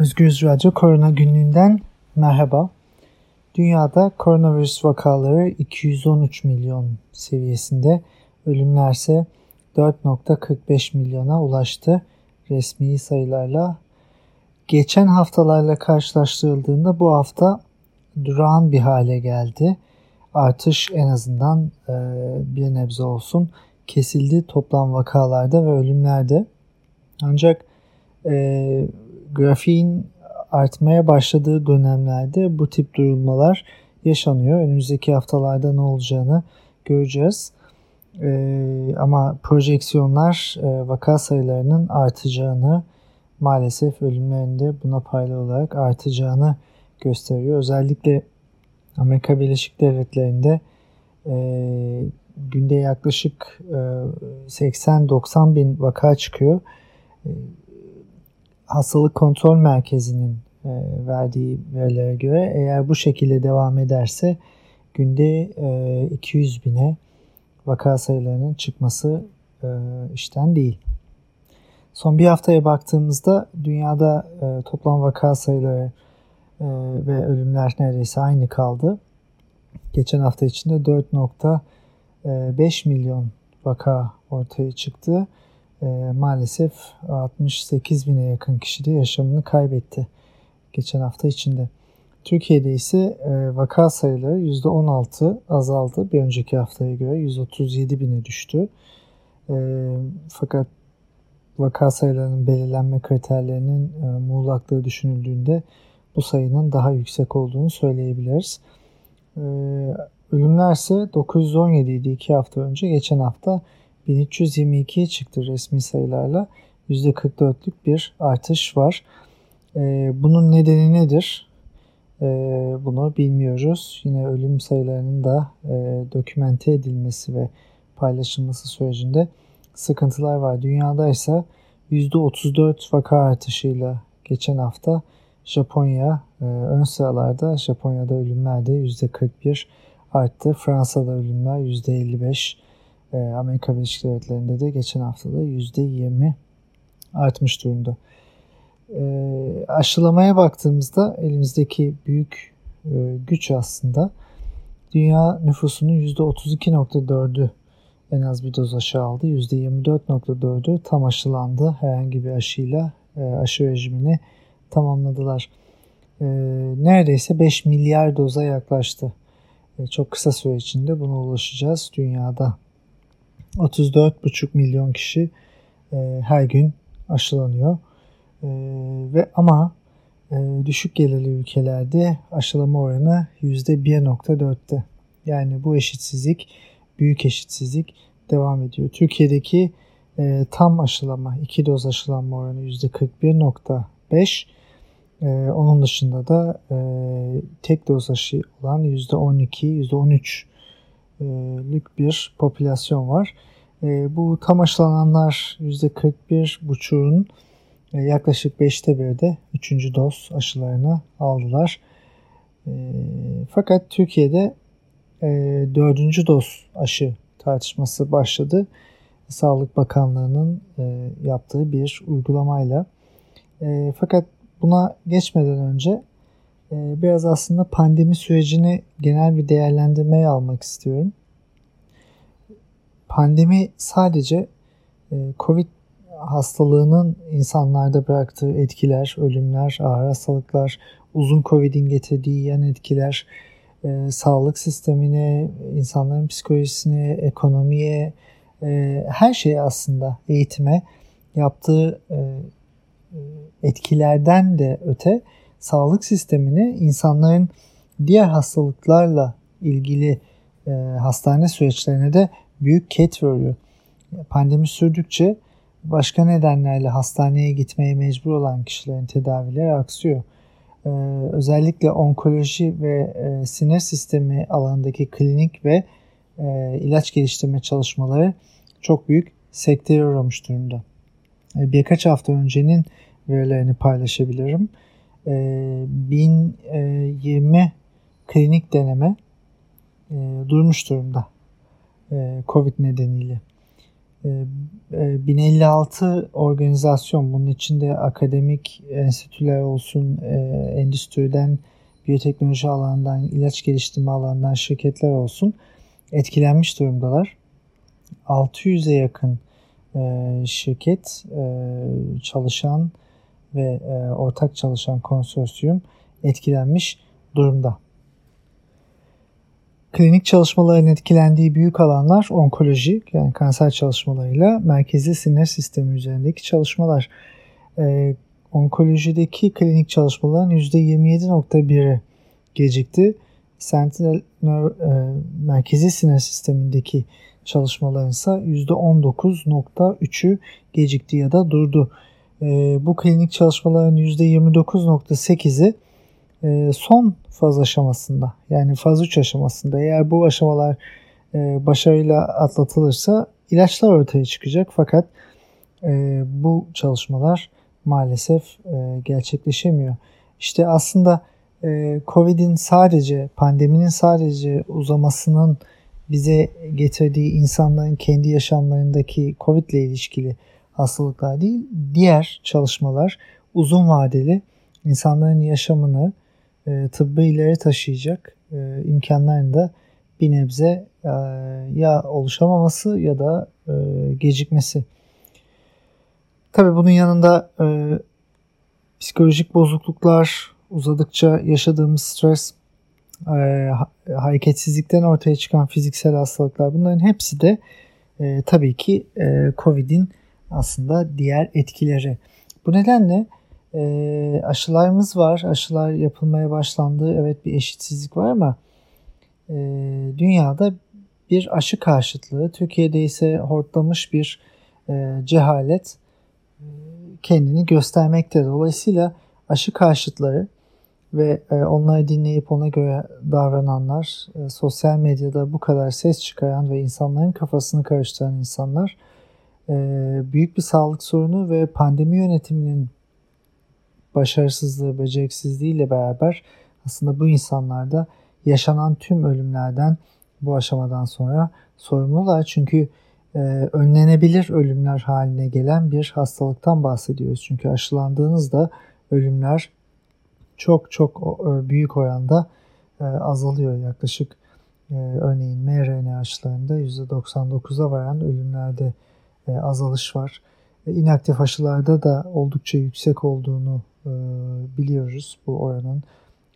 Özgürüz Radyo Korona Günlüğü'nden merhaba. Dünyada koronavirüs vakaları 213 milyon seviyesinde, ölümlerse 4.45 milyona ulaştı resmi sayılarla. Geçen haftalarla karşılaştırıldığında bu hafta durağan bir hale geldi. Artış en azından e, bir nebze olsun kesildi toplam vakalarda ve ölümlerde. Ancak e, grafiğin artmaya başladığı dönemlerde bu tip durulmalar yaşanıyor. Önümüzdeki haftalarda ne olacağını göreceğiz. Ee, ama projeksiyonlar e, vaka sayılarının artacağını maalesef ölümlerinde buna paylı olarak artacağını gösteriyor. Özellikle Amerika Birleşik Devletleri'nde e, günde yaklaşık e, 80-90 bin vaka çıkıyor. E, Hastalık Kontrol Merkezi'nin e, verdiği verilere göre eğer bu şekilde devam ederse günde e, 200 bine vaka sayılarının çıkması e, işten değil. Son bir haftaya baktığımızda dünyada e, toplam vaka sayıları e, ve ölümler neredeyse aynı kaldı. Geçen hafta içinde 4.5 milyon vaka ortaya çıktı e, maalesef 68 bine yakın kişi de yaşamını kaybetti geçen hafta içinde. Türkiye'de ise e, vaka sayıları %16 azaldı. Bir önceki haftaya göre 137 bine düştü. E, fakat vaka sayılarının belirlenme kriterlerinin e, muğlaklığı düşünüldüğünde bu sayının daha yüksek olduğunu söyleyebiliriz. E, ölümler ise 917 idi 2 hafta önce. Geçen hafta 1322'ye çıktı resmi sayılarla. %44'lük bir artış var. E, bunun nedeni nedir? E, bunu bilmiyoruz. Yine ölüm sayılarının da e, dokümente edilmesi ve paylaşılması sürecinde sıkıntılar var. Dünyada ise %34 vaka artışıyla geçen hafta Japonya e, ön sıralarda. Japonya'da ölümler de %41 arttı. Fransa'da ölümler %55 e, Amerika Birleşik Devletleri'nde de geçen haftada %20 artmış durumda. E, aşılamaya baktığımızda elimizdeki büyük e, güç aslında dünya nüfusunun %32.4'ü en az bir doz aşı aldı. %24.4'ü tam aşılandı. Herhangi bir aşıyla e, aşı rejimini tamamladılar. E, neredeyse 5 milyar doza yaklaştı. E, çok kısa süre içinde buna ulaşacağız dünyada. 34,5 milyon kişi e, her gün aşılanıyor. E, ve ama e, düşük gelirli ülkelerde aşılama oranı %1.4'te. Yani bu eşitsizlik, büyük eşitsizlik devam ediyor. Türkiye'deki e, tam aşılama, iki doz aşılanma oranı %41.5. E, onun dışında da e, tek doz aşı olan %12, %13 lük bir popülasyon var. Bu tam aşılananlar %41,5'un e, yaklaşık 5'te 1'de 3. doz aşılarını aldılar. Fakat Türkiye'de e, 4. doz aşı tartışması başladı. Sağlık Bakanlığı'nın yaptığı bir uygulamayla. Fakat buna geçmeden önce biraz aslında pandemi sürecini genel bir değerlendirmeye almak istiyorum. Pandemi sadece e, Covid hastalığının insanlarda bıraktığı etkiler, ölümler, ağır hastalıklar, uzun Covid'in getirdiği yan etkiler, e, sağlık sistemine, insanların psikolojisine, ekonomiye, e, her şeye aslında eğitime yaptığı etkilerden de öte sağlık sistemini insanların diğer hastalıklarla ilgili e, hastane süreçlerine de büyük ket veriyor. Pandemi sürdükçe başka nedenlerle hastaneye gitmeye mecbur olan kişilerin tedavileri aksıyor. Ee, özellikle onkoloji ve e, sinir sistemi alanındaki klinik ve e, ilaç geliştirme çalışmaları çok büyük sekteye uğramış durumda. E, birkaç hafta öncenin verilerini paylaşabilirim. 1020 e, klinik deneme e, durmuş durumda e, Covid nedeniyle. 1056 organizasyon bunun içinde akademik enstitüler olsun, endüstriden, biyoteknoloji alanından, ilaç geliştirme alanından şirketler olsun etkilenmiş durumdalar. 600'e yakın şirket çalışan ve ortak çalışan konsorsiyum etkilenmiş durumda. Klinik çalışmaların etkilendiği büyük alanlar onkoloji yani kanser çalışmalarıyla merkezi sinir sistemi üzerindeki çalışmalar. Ee, onkolojideki klinik çalışmaların %27.1'i gecikti. Sentinel e, merkezi sinir sistemindeki çalışmaların ise %19.3'ü gecikti ya da durdu. E, bu klinik çalışmaların %29.8'i e, son faz aşamasında yani faz 3 aşamasında eğer bu aşamalar e, başarıyla atlatılırsa ilaçlar ortaya çıkacak fakat e, bu çalışmalar maalesef gerçekleşemiyor. İşte aslında Covid'in sadece pandeminin sadece uzamasının bize getirdiği insanların kendi yaşamlarındaki Covid ile ilişkili hastalıklar değil, diğer çalışmalar uzun vadeli insanların yaşamını e, tıbbı ileri taşıyacak e, imkanların da bir nebze e, ya oluşamaması ya da e, gecikmesi. Tabii bunun yanında e, psikolojik bozukluklar, uzadıkça yaşadığımız stres, e, hareketsizlikten ortaya çıkan fiziksel hastalıklar bunların hepsi de e, tabii ki e, COVID'in aslında diğer etkileri. Bu nedenle e, aşılarımız var. Aşılar yapılmaya başlandı. Evet bir eşitsizlik var ama e, dünyada bir aşı karşıtlığı, Türkiye'de ise hortlamış bir e, cehalet e, kendini göstermekte. Dolayısıyla aşı karşıtları ve e, onları dinleyip ona göre davrananlar, e, sosyal medyada bu kadar ses çıkaran ve insanların kafasını karıştıran insanlar büyük bir sağlık sorunu ve pandemi yönetiminin başarısızlığı, beceriksizliği ile beraber aslında bu insanlarda yaşanan tüm ölümlerden bu aşamadan sonra sorumlular. Çünkü e, önlenebilir ölümler haline gelen bir hastalıktan bahsediyoruz. Çünkü aşılandığınızda ölümler çok çok büyük oranda e, azalıyor. Yaklaşık e, örneğin mRNA aşılarında %99'a varan ölümlerde e, azalış var. E, inaktif aşılarda da oldukça yüksek olduğunu e, biliyoruz bu oranın.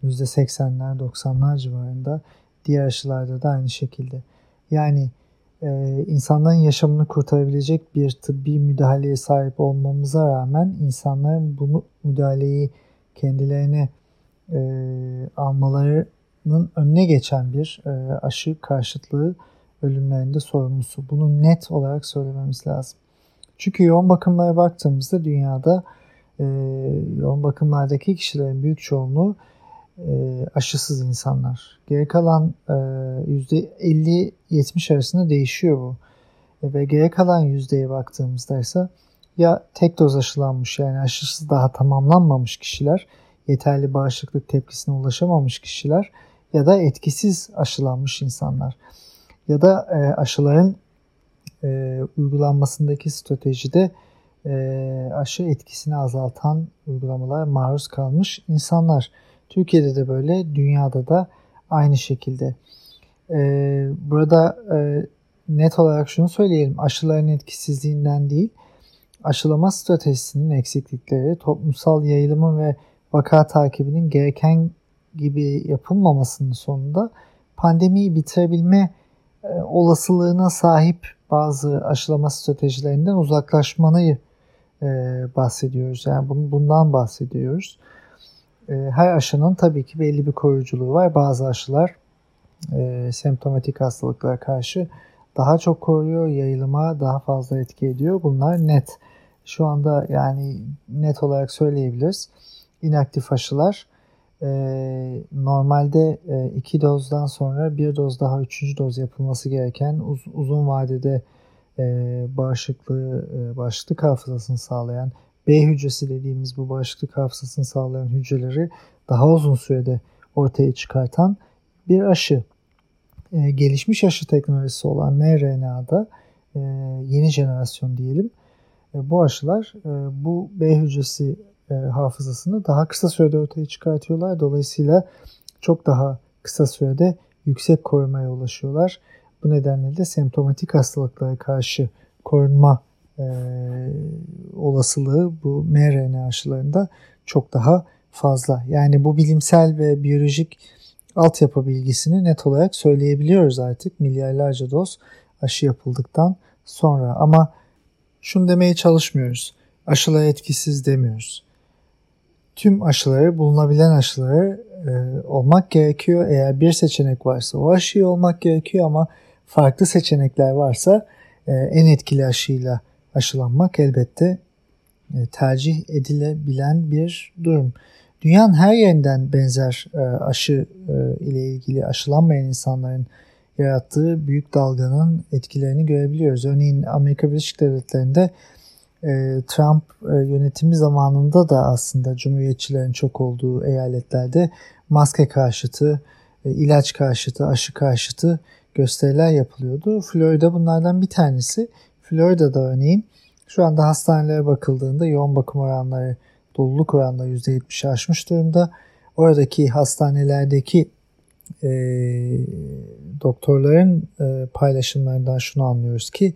%80'ler 90'lar civarında. Diğer aşılarda da aynı şekilde. Yani e, insanların yaşamını kurtarabilecek bir tıbbi müdahaleye sahip olmamıza rağmen insanların bu müdahaleyi kendilerine e, almalarının önüne geçen bir e, aşı karşıtlığı ölümlerinde sorumlusu. Bunu net olarak söylememiz lazım. Çünkü yoğun bakımlara baktığımızda dünyada e, yoğun bakımlardaki kişilerin büyük çoğunluğu e, aşısız insanlar. Geri kalan e, %50-70 arasında değişiyor bu. E, ve geri kalan yüzdeye baktığımızda ise ya tek doz aşılanmış yani aşısız daha tamamlanmamış kişiler, yeterli bağışıklık tepkisine ulaşamamış kişiler ya da etkisiz aşılanmış insanlar. Ya da e, aşıların e, uygulanmasındaki stratejide e, aşı etkisini azaltan uygulamalara maruz kalmış insanlar. Türkiye'de de böyle, dünyada da aynı şekilde. E, burada e, net olarak şunu söyleyelim, aşıların etkisizliğinden değil, aşılama stratejisinin eksiklikleri, toplumsal yayılımı ve vaka takibinin gereken gibi yapılmamasının sonunda pandemiyi bitirebilme olasılığına sahip bazı aşılama stratejilerinden uzaklaşmayı e, bahsediyoruz. Yani bundan bahsediyoruz. E, her aşının tabii ki belli bir koruyuculuğu var. Bazı aşılar e, semptomatik hastalıklara karşı daha çok koruyor, yayılıma daha fazla etki ediyor. Bunlar net. Şu anda yani net olarak söyleyebiliriz. İnaktif aşılar e, normalde e, iki dozdan sonra bir doz daha üçüncü doz yapılması gereken uz, uzun vadede e, bağışıklığı, e, bağışıklık hafızasını sağlayan B hücresi dediğimiz bu bağışıklık hafızasını sağlayan hücreleri daha uzun sürede ortaya çıkartan bir aşı. E, gelişmiş aşı teknolojisi olan mRNA'da e, yeni jenerasyon diyelim. E, bu aşılar e, bu B hücresi e, hafızasını daha kısa sürede ortaya çıkartıyorlar. Dolayısıyla çok daha kısa sürede yüksek korumaya ulaşıyorlar. Bu nedenle de semptomatik hastalıklara karşı korunma e, olasılığı bu mRNA aşılarında çok daha fazla. Yani bu bilimsel ve biyolojik altyapı bilgisini net olarak söyleyebiliyoruz artık milyarlarca doz aşı yapıldıktan sonra. Ama şunu demeye çalışmıyoruz. Aşılar etkisiz demiyoruz. Tüm aşıları, bulunabilen aşıları e, olmak gerekiyor. Eğer bir seçenek varsa o aşıyı olmak gerekiyor ama farklı seçenekler varsa e, en etkili aşıyla aşılanmak elbette e, tercih edilebilen bir durum. Dünyanın her yerinden benzer e, aşı e, ile ilgili aşılanmayan insanların yarattığı büyük dalganın etkilerini görebiliyoruz. Örneğin Amerika Birleşik Devletleri'nde Trump yönetimi zamanında da aslında cumhuriyetçilerin çok olduğu eyaletlerde maske karşıtı, ilaç karşıtı, aşı karşıtı gösteriler yapılıyordu. Florida bunlardan bir tanesi. Florida'da örneğin şu anda hastanelere bakıldığında yoğun bakım oranları, doluluk oranları %70'i aşmış durumda. Oradaki hastanelerdeki e, doktorların e, paylaşımlarından şunu anlıyoruz ki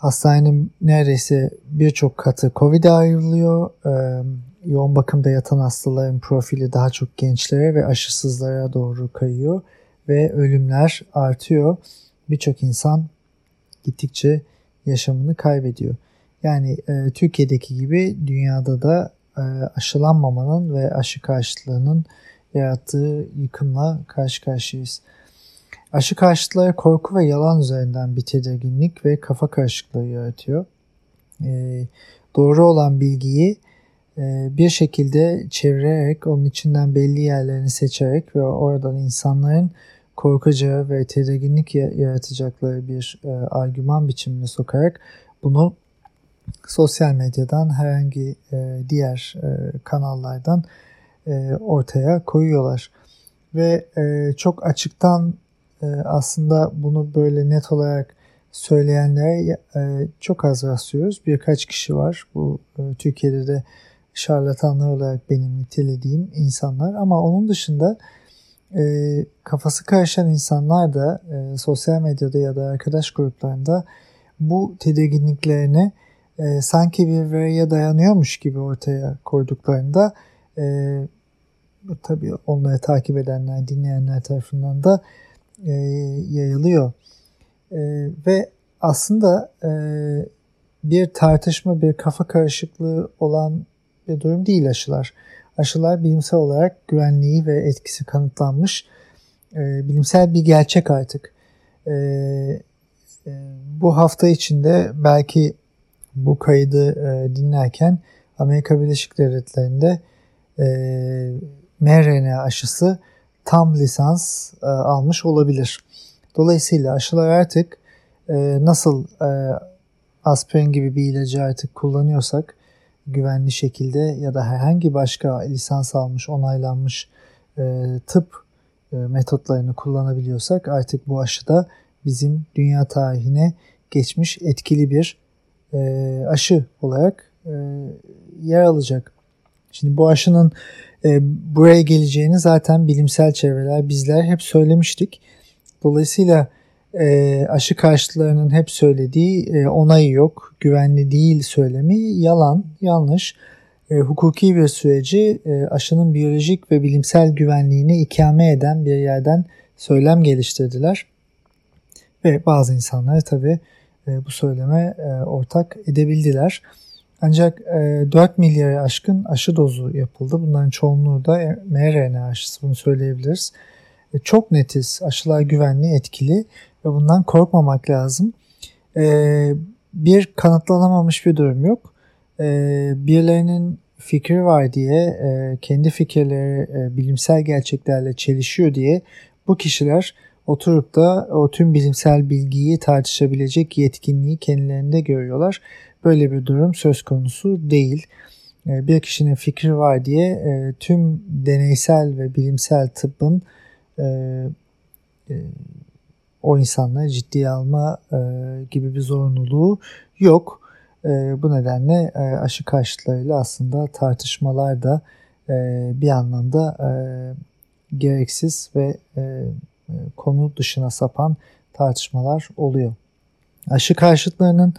hastanenin neredeyse birçok katı COVID'e ayrılıyor. E, yoğun bakımda yatan hastaların profili daha çok gençlere ve aşısızlara doğru kayıyor ve ölümler artıyor. Birçok insan gittikçe yaşamını kaybediyor. Yani e, Türkiye'deki gibi dünyada da e, aşılanmamanın ve aşı karşıtlığının yarattığı yıkımla karşı karşıyayız. Aşı karşıtları korku ve yalan üzerinden bir tedirginlik ve kafa karışıklığı yaratıyor. E, doğru olan bilgiyi e, bir şekilde çevirerek, onun içinden belli yerlerini seçerek ve oradan insanların korkacağı ve tedirginlik yaratacakları bir e, argüman biçimine sokarak bunu sosyal medyadan herhangi e, diğer e, kanallardan e, ortaya koyuyorlar. Ve e, çok açıktan aslında bunu böyle net olarak söyleyenlere e, çok az rastlıyoruz. Birkaç kişi var. Bu e, Türkiye'de de şarlatanlar olarak benim nitelediğim insanlar. Ama onun dışında e, kafası karışan insanlar da sosyal medyada ya da arkadaş gruplarında bu tedirginliklerini sanki bir veriye dayanıyormuş gibi ortaya koyduklarında tabii onları takip edenler, dinleyenler tarafından da e, yayılıyor. E, ve aslında e, bir tartışma, bir kafa karışıklığı olan bir durum değil aşılar. Aşılar bilimsel olarak güvenliği ve etkisi kanıtlanmış e, bilimsel bir gerçek artık. E, e, bu hafta içinde belki bu kaydı e, dinlerken Amerika Birleşik Devletleri'nde e, mRNA aşısı tam lisans e, almış olabilir. Dolayısıyla aşılar artık e, nasıl e, aspirin gibi bir ilacı artık kullanıyorsak güvenli şekilde ya da herhangi başka lisans almış, onaylanmış e, tıp e, metotlarını kullanabiliyorsak artık bu aşı da bizim dünya tarihine geçmiş etkili bir e, aşı olarak e, yer alacak. Şimdi bu aşının buraya geleceğini zaten bilimsel çevreler bizler hep söylemiştik. Dolayısıyla e, aşı karşıtlarının hep söylediği e, onayı yok, güvenli değil söylemi yalan, yanlış. E, hukuki bir süreci e, aşının biyolojik ve bilimsel güvenliğini ikame eden bir yerden söylem geliştirdiler. Ve bazı insanlar tabi e, bu söyleme e, ortak edebildiler. Ancak e, 4 milyara aşkın aşı dozu yapıldı. Bunların çoğunluğu da mRNA aşısı bunu söyleyebiliriz. E, çok netiz aşılar güvenli, etkili ve bundan korkmamak lazım. E, bir kanıtlanamamış bir durum yok. E, birilerinin fikri var diye e, kendi fikirleri e, bilimsel gerçeklerle çelişiyor diye bu kişiler oturup da o tüm bilimsel bilgiyi tartışabilecek yetkinliği kendilerinde görüyorlar. Böyle bir durum söz konusu değil. E, bir kişinin fikri var diye e, tüm deneysel ve bilimsel tıbbın e, o insanları ciddiye alma gibi bir zorunluluğu yok. Bu nedenle aşı karşıtlarıyla aslında tartışmalar da bir anlamda gereksiz ve konu dışına sapan tartışmalar oluyor. Aşı karşıtlarının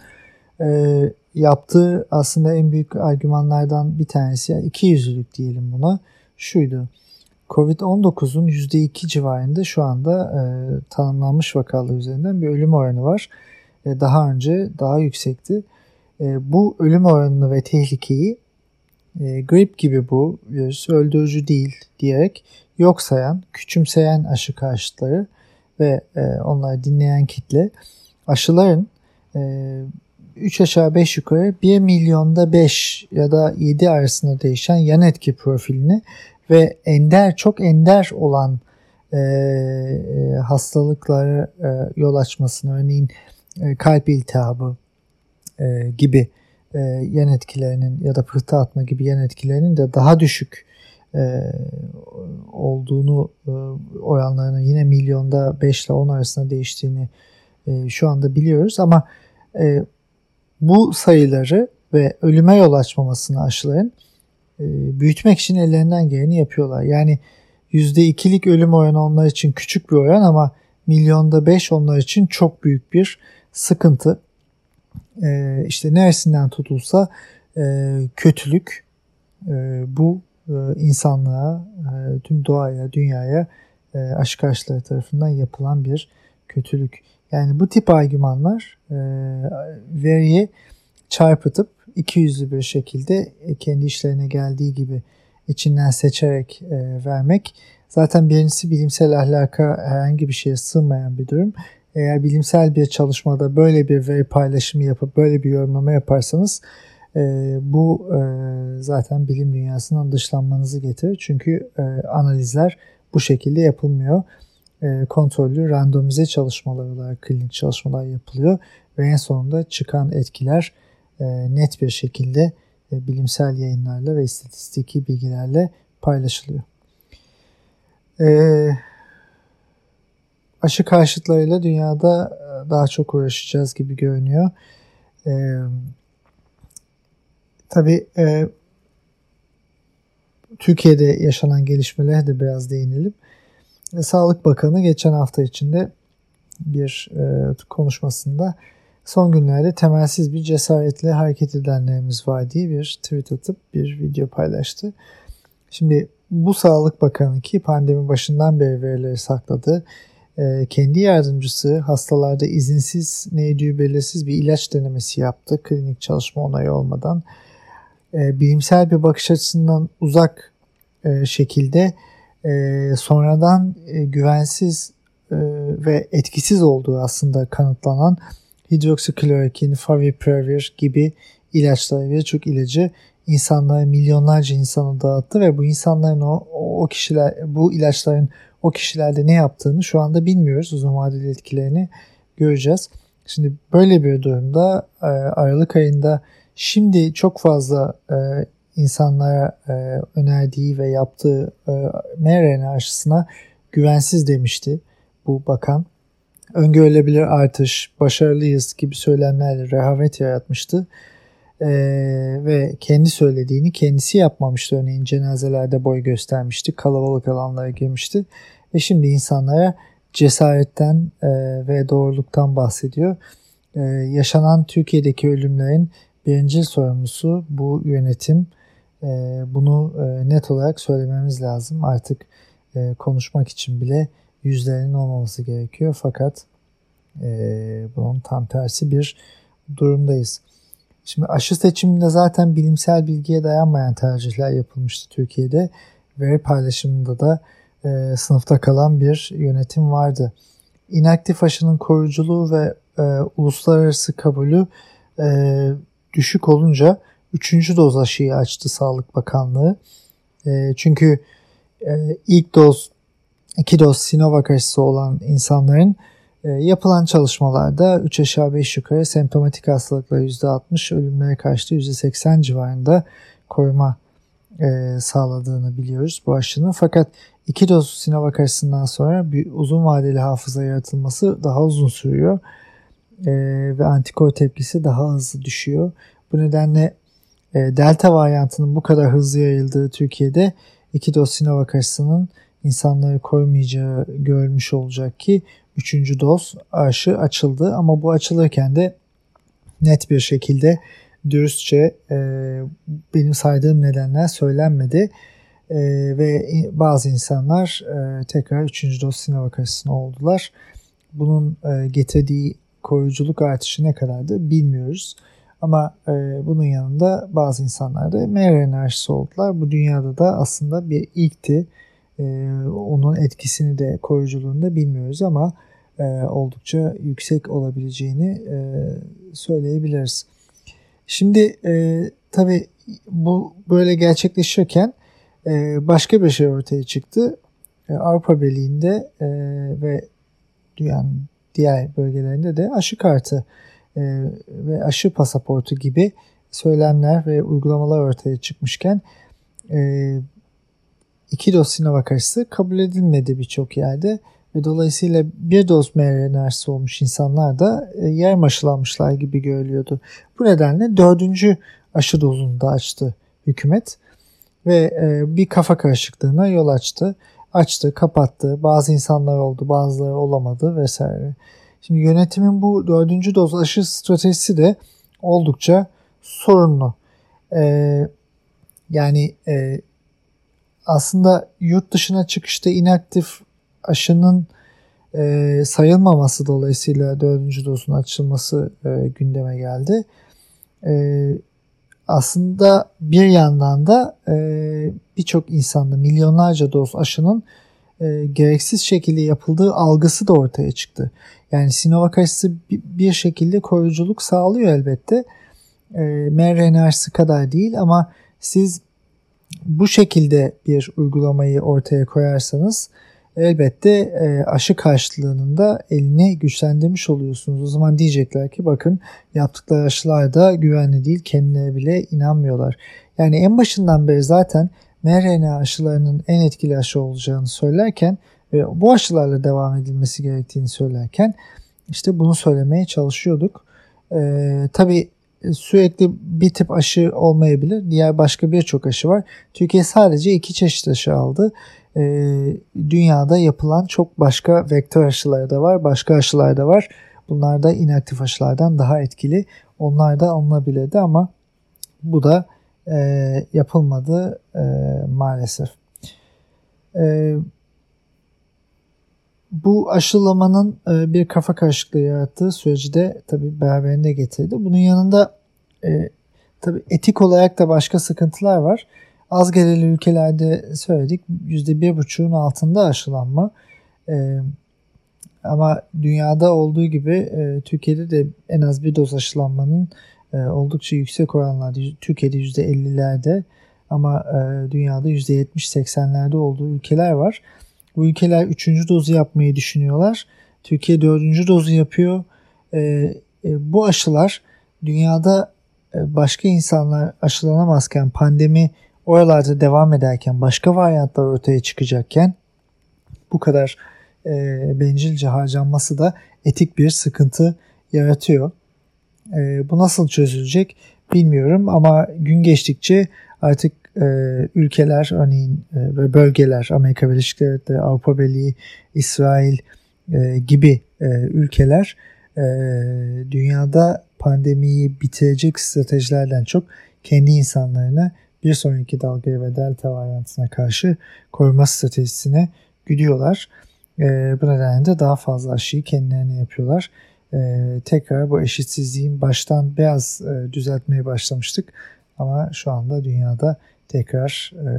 e, yaptığı aslında en büyük argümanlardan bir tanesi, yani iki yüzlülük diyelim buna, şuydu. Covid-19'un %2 civarında şu anda e, tanımlanmış vakalar üzerinden bir ölüm oranı var. E, daha önce daha yüksekti. E, bu ölüm oranını ve tehlikeyi e, grip gibi bu virüs öldürücü değil diyerek yok sayan, küçümseyen aşı karşıtları ve e, onları dinleyen kitle aşıların e, 3 aşağı 5 yukarı 1 milyonda 5 ya da 7 arasında değişen yan etki profilini ve ender çok ender olan e, e, hastalıklara e, yol açmasını örneğin e, kalp iltihabı e, gibi e, yan etkilerinin ya da pıhtı atma gibi yan etkilerinin de daha düşük e, olduğunu e, oranlarının yine milyonda 5 ile 10 arasında değiştiğini e, şu anda biliyoruz. Ama e, bu sayıları ve ölüme yol açmamasını aşıların e, büyütmek için ellerinden geleni yapıyorlar. Yani %2'lik ölüm oranı onlar için küçük bir oran ama milyonda 5 onlar için çok büyük bir sıkıntı. E, işte neresinden tutulsa e, kötülük e, bu insanlığa, tüm doğaya, dünyaya e, aşk tarafından yapılan bir kötülük. Yani bu tip argümanlar e, veriyi çarpıtıp iki yüzlü bir şekilde e, kendi işlerine geldiği gibi içinden seçerek e, vermek zaten birincisi bilimsel ahlaka herhangi bir şeye sığmayan bir durum. Eğer bilimsel bir çalışmada böyle bir veri paylaşımı yapıp böyle bir yorumlama yaparsanız e, bu e, zaten bilim dünyasından dışlanmanızı getirir. Çünkü e, analizler bu şekilde yapılmıyor. E, kontrollü randomize çalışmalar olarak klinik çalışmalar yapılıyor ve en sonunda çıkan etkiler e, net bir şekilde e, bilimsel yayınlarla ve istatistiki bilgilerle paylaşılıyor. Aşı karşıtlarıyla dünyada daha çok uğraşacağız gibi görünüyor. E, tabii e, Türkiye'de yaşanan gelişmelere de biraz değinelim. Sağlık Bakanı geçen hafta içinde bir e, konuşmasında son günlerde temelsiz bir cesaretle hareket edenlerimiz var diye bir tweet atıp bir video paylaştı. Şimdi bu Sağlık Bakanı ki pandemi başından beri verileri sakladı. E, kendi yardımcısı hastalarda izinsiz neydiği belirsiz bir ilaç denemesi yaptı klinik çalışma onayı olmadan. E, bilimsel bir bakış açısından uzak e, şekilde e, sonradan e, güvensiz e, ve etkisiz olduğu aslında kanıtlanan hidroksiklorokin, favipiravir gibi ilaçları ve çok ilacı insanlara milyonlarca insana dağıttı ve bu insanların o, o kişiler bu ilaçların o kişilerde ne yaptığını şu anda bilmiyoruz. Uzun vadeli etkilerini göreceğiz. Şimdi böyle bir durumda e, Aralık ayında şimdi çok fazla e, insanlara e, önerdiği ve yaptığı e, mRNA aşısına güvensiz demişti bu bakan. Öngörülebilir artış, başarılıyız gibi söylemlerle rehavet yaratmıştı. Ee, ve kendi söylediğini kendisi yapmamıştı. Örneğin cenazelerde boy göstermişti, kalabalık alanlara girmişti. Ve şimdi insanlara cesaretten e, ve doğruluktan bahsediyor. E, yaşanan Türkiye'deki ölümlerin birinci sorumlusu bu yönetim bunu e, net olarak söylememiz lazım. Artık e, konuşmak için bile yüzlerinin olmaması gerekiyor. Fakat e, bunun tam tersi bir durumdayız. Şimdi aşı seçiminde zaten bilimsel bilgiye dayanmayan tercihler yapılmıştı Türkiye'de. Veri paylaşımında da sınıfta kalan bir yönetim vardı. İnaktif aşının koruyuculuğu ve uluslararası kabulü düşük olunca Üçüncü doz aşıyı açtı Sağlık Bakanlığı. E, çünkü e, ilk doz, iki doz Sinovac aşısı olan insanların e, yapılan çalışmalarda 3 aşağı 5 yukarı semptomatik hastalıkla %60, ölümlere karşı %80 civarında koruma e, sağladığını biliyoruz bu aşının. Fakat iki doz Sinovac aşısından sonra bir uzun vadeli hafıza yaratılması daha uzun sürüyor. E, ve antikor tepkisi daha hızlı düşüyor. Bu nedenle delta varyantının bu kadar hızlı yayıldığı Türkiye'de iki doz Sinovac aşısının insanları koymayacağı görülmüş olacak ki üçüncü doz aşı açıldı. Ama bu açılırken de net bir şekilde dürüstçe e, benim saydığım nedenler söylenmedi. E, ve bazı insanlar e, tekrar 3. doz Sinovac aşısına oldular. Bunun e, getirdiği koruyuculuk artışı ne kadardı bilmiyoruz. Ama e, bunun yanında bazı insanlar da mRNA aşısı oldular. Bu dünyada da aslında bir ilkti. E, onun etkisini de koruyuculuğunu da bilmiyoruz ama e, oldukça yüksek olabileceğini e, söyleyebiliriz. Şimdi e, tabii bu böyle gerçekleşirken e, başka bir şey ortaya çıktı. E, Avrupa Birliği'nde e, ve dünyanın diğer bölgelerinde de aşı kartı e, ve aşı pasaportu gibi söylemler ve uygulamalar ortaya çıkmışken e, iki doz Sinovac aşısı kabul edilmedi birçok yerde ve dolayısıyla bir doz mRNA aşısı olmuş insanlar da e, yarım aşılanmışlar gibi görülüyordu. Bu nedenle dördüncü aşı dozunu da açtı hükümet ve e, bir kafa karışıklığına yol açtı. Açtı, kapattı. Bazı insanlar oldu, bazıları olamadı vesaire. Şimdi yönetimin bu dördüncü doz aşı stratejisi de oldukça sorunlu. Ee, yani e, aslında yurt dışına çıkışta inaktif aşının e, sayılmaması dolayısıyla dördüncü dozun açılması e, gündeme geldi. E, aslında bir yandan da e, birçok insanda milyonlarca doz aşının e, gereksiz şekilde yapıldığı algısı da ortaya çıktı. Yani Sinovac aşısı bir şekilde koruyuculuk sağlıyor elbette. E, mRNA aşısı kadar değil ama siz bu şekilde bir uygulamayı ortaya koyarsanız elbette e, aşı karşılığının da elini güçlendirmiş oluyorsunuz. O zaman diyecekler ki bakın yaptıkları aşılar da güvenli değil kendileri bile inanmıyorlar. Yani en başından beri zaten mRNA aşılarının en etkili aşı olacağını söylerken ve bu aşılarla devam edilmesi gerektiğini söylerken işte bunu söylemeye çalışıyorduk. Ee, tabii sürekli bir tip aşı olmayabilir. Diğer başka birçok aşı var. Türkiye sadece iki çeşit aşı aldı. Ee, dünyada yapılan çok başka vektör aşıları da var. Başka aşılar da var. Bunlar da inaktif aşılardan daha etkili. Onlar da alınabilirdi ama bu da e, yapılmadı e, maalesef. E, bu aşılamanın e, bir kafa karışıklığı yarattığı süreci de tabii beraberinde getirdi. Bunun yanında e, tabii etik olarak da başka sıkıntılar var. Az gelirli ülkelerde söyledik %1,5'un altında aşılanma. E, ama dünyada olduğu gibi e, Türkiye'de de en az bir doz aşılanmanın e, oldukça yüksek oranlarda. Türkiye'de %50'lerde ama e, dünyada %70-80'lerde olduğu ülkeler var. Bu ülkeler 3. dozu yapmayı düşünüyorlar. Türkiye 4. dozu yapıyor. E, e, bu aşılar dünyada e, başka insanlar aşılanamazken pandemi oralarda devam ederken başka varyantlar ortaya çıkacakken bu kadar e, bencilce harcanması da etik bir sıkıntı yaratıyor. E, bu nasıl çözülecek bilmiyorum ama gün geçtikçe artık e, ülkeler örneğin ve bölgeler Amerika Birleşik Devletleri, Avrupa Birliği, İsrail e, gibi e, ülkeler e, dünyada pandemiyi bitirecek stratejilerden çok kendi insanlarını bir sonraki dalgaya ve delta varyantına karşı koruma stratejisine güdüyorlar. E, bu nedenle de daha fazla aşıyı kendilerine yapıyorlar. E, tekrar bu eşitsizliğin baştan biraz e, düzeltmeye başlamıştık. Ama şu anda dünyada tekrar e,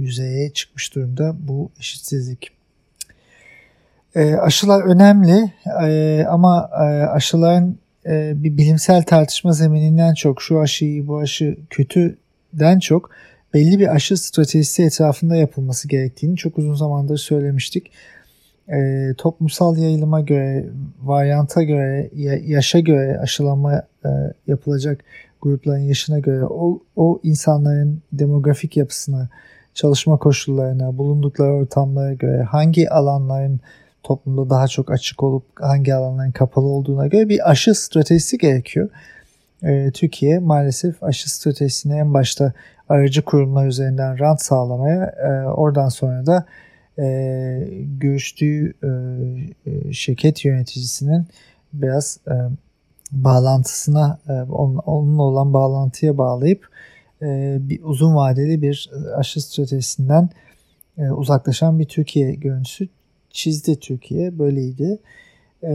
yüzeye çıkmış durumda bu eşitsizlik. E, aşılar önemli e, ama e, aşıların e, bir bilimsel tartışma zemininden çok şu aşıyı bu aşı kötüden çok belli bir aşı stratejisi etrafında yapılması gerektiğini çok uzun zamandır söylemiştik. E, toplumsal yayılıma göre, varyanta göre, yaşa göre aşılama e, yapılacak grupların yaşına göre o, o insanların demografik yapısına, çalışma koşullarına, bulundukları ortamlara göre hangi alanların toplumda daha çok açık olup hangi alanların kapalı olduğuna göre bir aşı stratejisi gerekiyor. Ee, Türkiye maalesef aşı stratejisini en başta aracı kurumlar üzerinden rant sağlamaya, e, oradan sonra da e, görüştüğü e, e, şirket yöneticisinin biraz e, bağlantısına, e, onunla olan bağlantıya bağlayıp e, bir uzun vadeli bir aşı stratejisinden e, uzaklaşan bir Türkiye görüntüsü çizdi Türkiye. Böyleydi. E,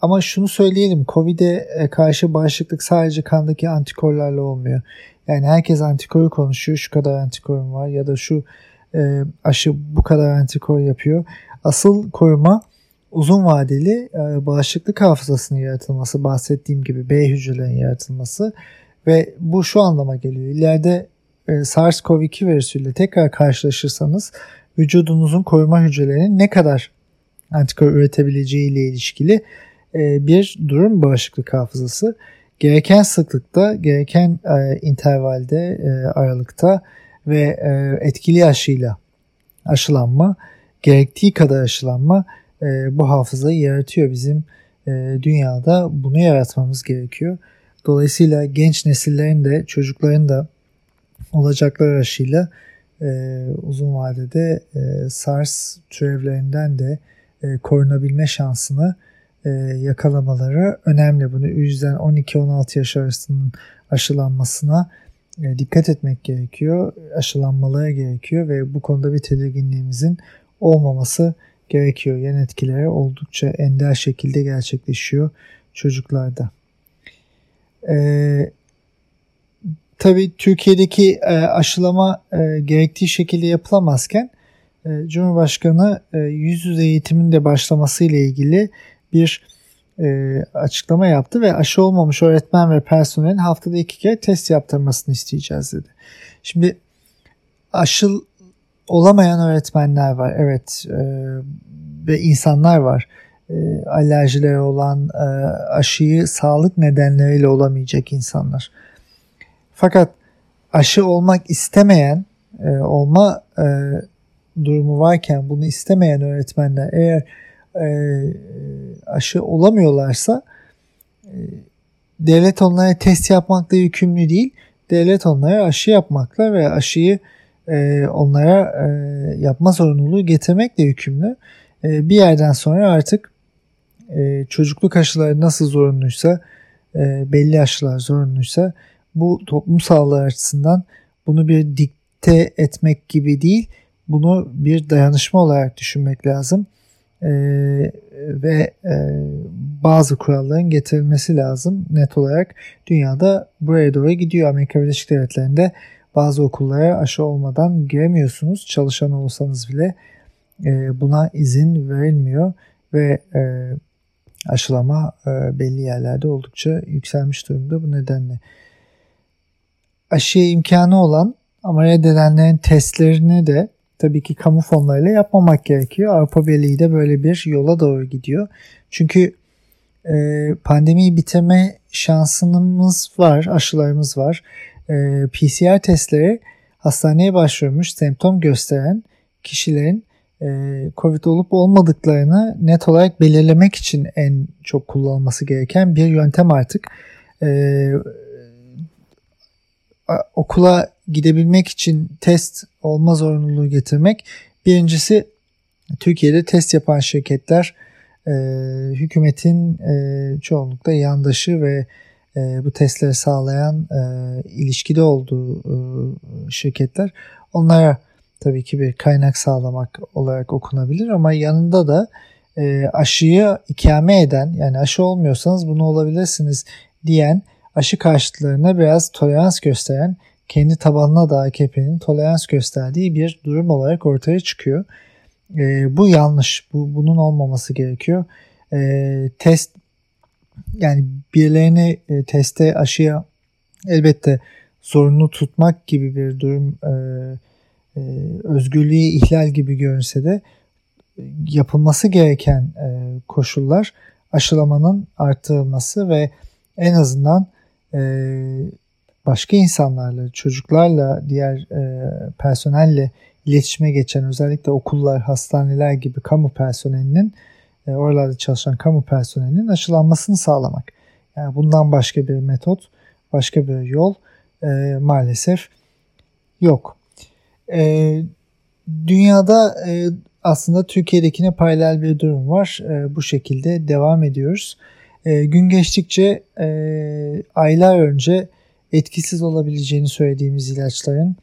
ama şunu söyleyelim. Covid'e e, karşı bağışıklık sadece kandaki antikorlarla olmuyor. Yani herkes antikoru konuşuyor. Şu kadar antikorum var ya da şu e, aşı bu kadar antikor yapıyor. Asıl koruma uzun vadeli e, bağışıklık hafızasının yaratılması, bahsettiğim gibi B hücrelerin yaratılması ve bu şu anlama geliyor. İleride e, SARS-CoV-2 virüsüyle tekrar karşılaşırsanız vücudunuzun koruma hücrelerinin ne kadar antikor üretebileceği ile ilişkili e, bir durum bağışıklık hafızası. Gereken sıklıkta, gereken e, intervalde, e, aralıkta ve e, etkili aşıyla aşılanma, gerektiği kadar aşılanma e, bu hafızayı yaratıyor. Bizim e, dünyada bunu yaratmamız gerekiyor. Dolayısıyla genç nesillerin de çocukların da olacaklar aşıyla e, uzun vadede e, SARS türevlerinden de e, korunabilme şansını e, yakalamaları önemli. Bunu yüzden 12-16 yaş arasının aşılanmasına e, dikkat etmek gerekiyor. Aşılanmaları gerekiyor ve bu konuda bir tedirginliğimizin olmaması gerekiyor. Yan etkileri oldukça ender şekilde gerçekleşiyor çocuklarda. Ee, tabii Türkiye'deki e, aşılama e, gerektiği şekilde yapılamazken e, Cumhurbaşkanı e, yüz yüze eğitimin de başlaması ile ilgili bir e, açıklama yaptı ve aşı olmamış öğretmen ve personelin haftada iki kere test yaptırmasını isteyeceğiz dedi. Şimdi aşı olamayan öğretmenler var. Evet e, ve insanlar var. E, alerjileri olan, e, aşıyı sağlık nedenleriyle olamayacak insanlar. Fakat aşı olmak istemeyen, e, olma e, durumu varken bunu istemeyen öğretmenler eğer e, aşı olamıyorlarsa e, devlet onlara test yapmakla yükümlü değil. Devlet onlara aşı yapmakla ve aşıyı e, onlara e, yapma zorunluluğu getirmekle yükümlü. E, bir yerden sonra artık e, çocukluk aşıları nasıl zorunluysa e, belli aşılar zorunluysa bu toplum sağlığı açısından bunu bir dikte etmek gibi değil bunu bir dayanışma olarak düşünmek lazım. E, ve e, bazı kuralların getirilmesi lazım. Net olarak dünyada buraya doğru gidiyor. Amerika Birleşik Devletleri'nde bazı okullara aşı olmadan giremiyorsunuz çalışan olsanız bile e, buna izin verilmiyor ve e, aşılama e, belli yerlerde oldukça yükselmiş durumda bu nedenle. Aşıya imkanı olan ama reddedenlerin testlerini de tabii ki kamu fonlarıyla yapmamak gerekiyor. Avrupa Birliği de böyle bir yola doğru gidiyor. Çünkü e, pandemiyi bitirme şansımız var, aşılarımız var. E, PCR testleri hastaneye başvurmuş semptom gösteren kişilerin e, COVID olup olmadıklarını net olarak belirlemek için en çok kullanılması gereken bir yöntem artık. E, okula gidebilmek için test olma zorunluluğu getirmek. Birincisi Türkiye'de test yapan şirketler hükümetin e, çoğunlukla yandaşı ve e, bu testleri sağlayan e, ilişkide olduğu e, şirketler onlara tabii ki bir kaynak sağlamak olarak okunabilir ama yanında da e, aşıyı ikame eden yani aşı olmuyorsanız bunu olabilirsiniz diyen aşı karşıtlarına biraz tolerans gösteren kendi tabanına da AKP'nin tolerans gösterdiği bir durum olarak ortaya çıkıyor. E, bu yanlış. Bu bunun olmaması gerekiyor. E, test yani birilerini e, teste aşıya elbette zorunlu tutmak gibi bir durum e, e, özgürlüğü ihlal gibi görünse de yapılması gereken e, koşullar aşılamanın artırılması ve en azından e, başka insanlarla, çocuklarla, diğer e, personelle iletişime geçen özellikle okullar, hastaneler gibi kamu personelinin e, oralarda çalışan kamu personelinin aşılanmasını sağlamak. Yani bundan başka bir metot, başka bir yol e, maalesef yok. E, dünyada e, aslında Türkiye'dekine paralel bir durum var. E, bu şekilde devam ediyoruz. E, gün geçtikçe e, aylar önce etkisiz olabileceğini söylediğimiz ilaçların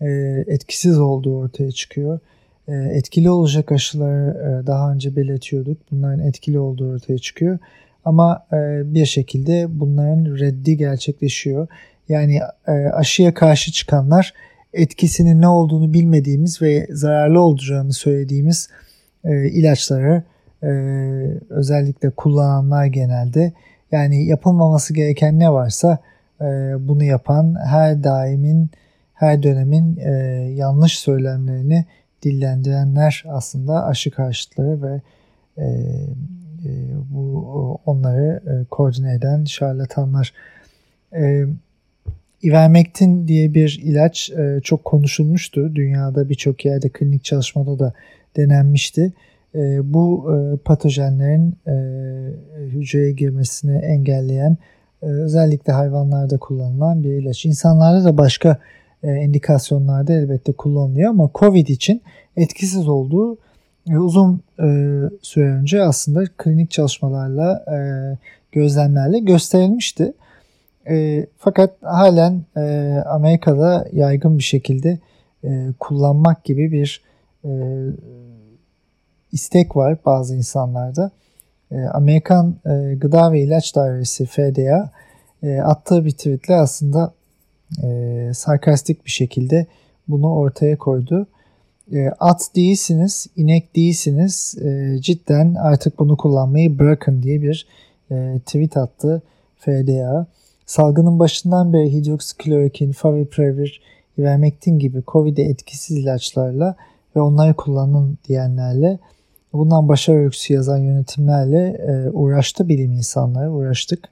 e, etkisiz olduğu ortaya çıkıyor. E, etkili olacak aşıları e, daha önce belirtiyorduk. Bunların etkili olduğu ortaya çıkıyor. Ama e, bir şekilde bunların reddi gerçekleşiyor. Yani aşıya karşı çıkanlar etkisinin ne olduğunu bilmediğimiz ve zararlı olacağını söylediğimiz ilaçları özellikle kullananlar genelde yani yapılmaması gereken ne varsa bunu yapan her daimin her dönemin yanlış söylemlerini dillendirenler aslında aşı karşıtları ve e, e, bu onları e, koordine eden şarlatanlar. E, Ivermectin diye bir ilaç e, çok konuşulmuştu. Dünyada birçok yerde klinik çalışmada da denenmişti. E, bu e, patojenlerin e, hücreye girmesini engelleyen e, özellikle hayvanlarda kullanılan bir ilaç. İnsanlarda da başka e, indikasyonlarda elbette kullanılıyor ama COVID için etkisiz olduğu e, uzun e, süre önce aslında klinik çalışmalarla e, gözlemlerle gösterilmişti. Fakat halen Amerika'da yaygın bir şekilde kullanmak gibi bir istek var bazı insanlarda. Amerikan Gıda ve İlaç Dairesi FDA attığı bir tweetle aslında e, sarkastik bir şekilde bunu ortaya koydu. E, at değilsiniz, inek değilsiniz, e, cidden artık bunu kullanmayı bırakın diye bir e, tweet attı FDA. Salgının başından beri hidroksiklorokin, favipiravir, ivermektin gibi COVID'e etkisiz ilaçlarla ve onları kullanın diyenlerle bundan başarı öyküsü yazan yönetimlerle e, uğraştı bilim insanları, uğraştık.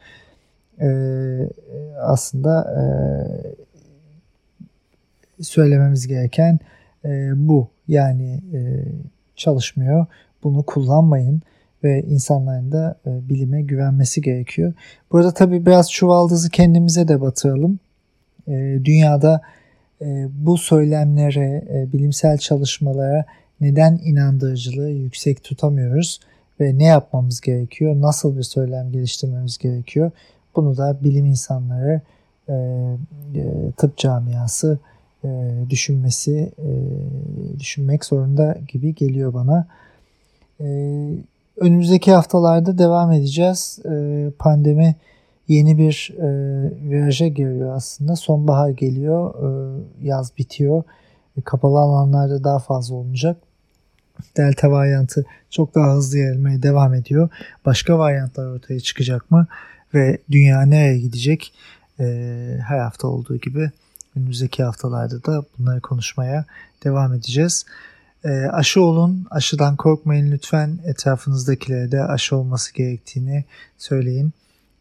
E, aslında e, söylememiz gereken e, bu. Yani e, çalışmıyor. Bunu kullanmayın ve insanların da e, bilime güvenmesi gerekiyor. Burada tabii biraz çuvaldızı kendimize de batıralım. E, dünyada e, bu söylemlere, e, bilimsel çalışmalara neden inandırıcılığı yüksek tutamıyoruz ve ne yapmamız gerekiyor, nasıl bir söylem geliştirmemiz gerekiyor. Bunu da bilim insanları, e, e, tıp camiası e, düşünmesi, e, düşünmek zorunda gibi geliyor bana. E, önümüzdeki haftalarda devam edeceğiz. E, pandemi yeni bir e, viraja giriyor aslında. Sonbahar geliyor, e, yaz bitiyor. E, kapalı alanlarda daha fazla olacak. Delta varyantı çok daha hızlı yayılmaya devam ediyor. Başka varyantlar ortaya çıkacak mı? Ve dünya nereye gidecek? E, her hafta olduğu gibi önümüzdeki haftalarda da bunları konuşmaya devam edeceğiz. E, aşı olun, aşıdan korkmayın lütfen. Etrafınızdakilere de aşı olması gerektiğini söyleyin.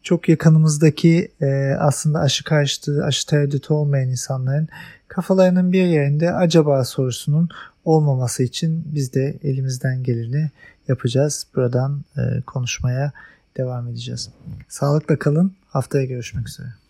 Çok yakınımızdaki e, aslında aşı karşıtı, aşı tereddütü olmayan insanların kafalarının bir yerinde acaba sorusunun olmaması için biz de elimizden geleni yapacağız. Buradan e, konuşmaya devam edeceğiz. Sağlıkla kalın. Haftaya görüşmek üzere.